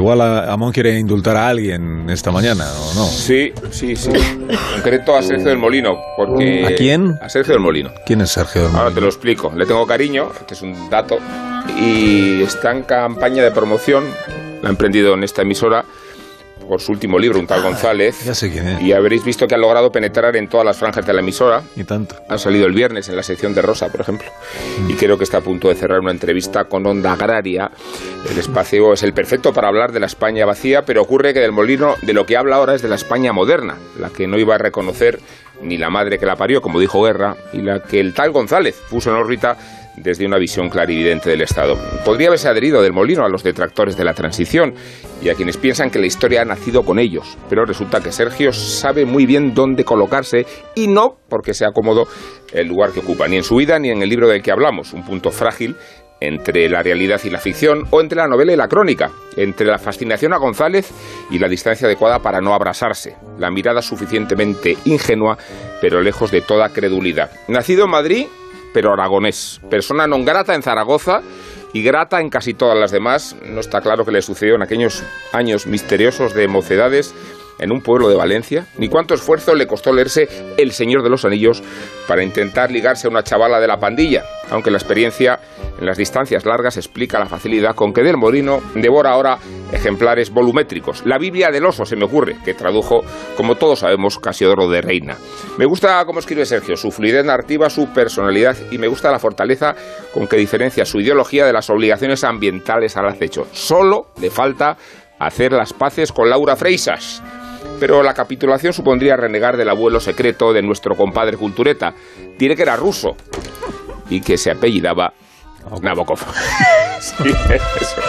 Igual Amón quiere indultar a alguien esta mañana, ¿o no? Sí, sí, sí. En concreto a Sergio del Molino, porque... ¿A quién? A Sergio del Molino. ¿Quién es Sergio del Molino? Ahora te lo explico. Le tengo cariño, este es un dato, y está en campaña de promoción, la ha emprendido en esta emisora, por su último libro, Un tal González. Ya sé quién es. Y habréis visto que ha logrado penetrar en todas las franjas de la emisora. Y tanto. Ha salido el viernes en la sección de Rosa, por ejemplo. Y creo que está a punto de cerrar una entrevista con Onda Agraria. El espacio es el perfecto para hablar de la España vacía, pero ocurre que del Molino de lo que habla ahora es de la España moderna, la que no iba a reconocer ni la madre que la parió, como dijo Guerra, y la que el tal González puso en órbita desde una visión clarividente del Estado. Podría haberse adherido del molino a los detractores de la transición y a quienes piensan que la historia ha nacido con ellos, pero resulta que Sergio sabe muy bien dónde colocarse y no porque sea cómodo el lugar que ocupa, ni en su vida ni en el libro del que hablamos, un punto frágil entre la realidad y la ficción, o entre la novela y la crónica, entre la fascinación a González y la distancia adecuada para no abrasarse, la mirada suficientemente ingenua, pero lejos de toda credulidad. Nacido en Madrid, pero aragonés. Persona non grata en Zaragoza y grata en casi todas las demás. No está claro qué le sucedió en aquellos años misteriosos de mocedades en un pueblo de Valencia, ni cuánto esfuerzo le costó leerse El Señor de los Anillos para intentar ligarse a una chavala de la pandilla, aunque la experiencia en las distancias largas explica la facilidad con que Del Molino devora ahora ejemplares volumétricos. La Biblia del oso se me ocurre, que tradujo, como todos sabemos, Casiodoro de Reina. Me gusta cómo escribe Sergio, su fluidez narrativa, su personalidad y me gusta la fortaleza con que diferencia su ideología de las obligaciones ambientales al acecho. Solo le falta hacer las paces con Laura Freisas pero la capitulación supondría renegar del abuelo secreto de nuestro compadre Cultureta. Diré que era ruso y que se apellidaba Nabokov. sí, eso.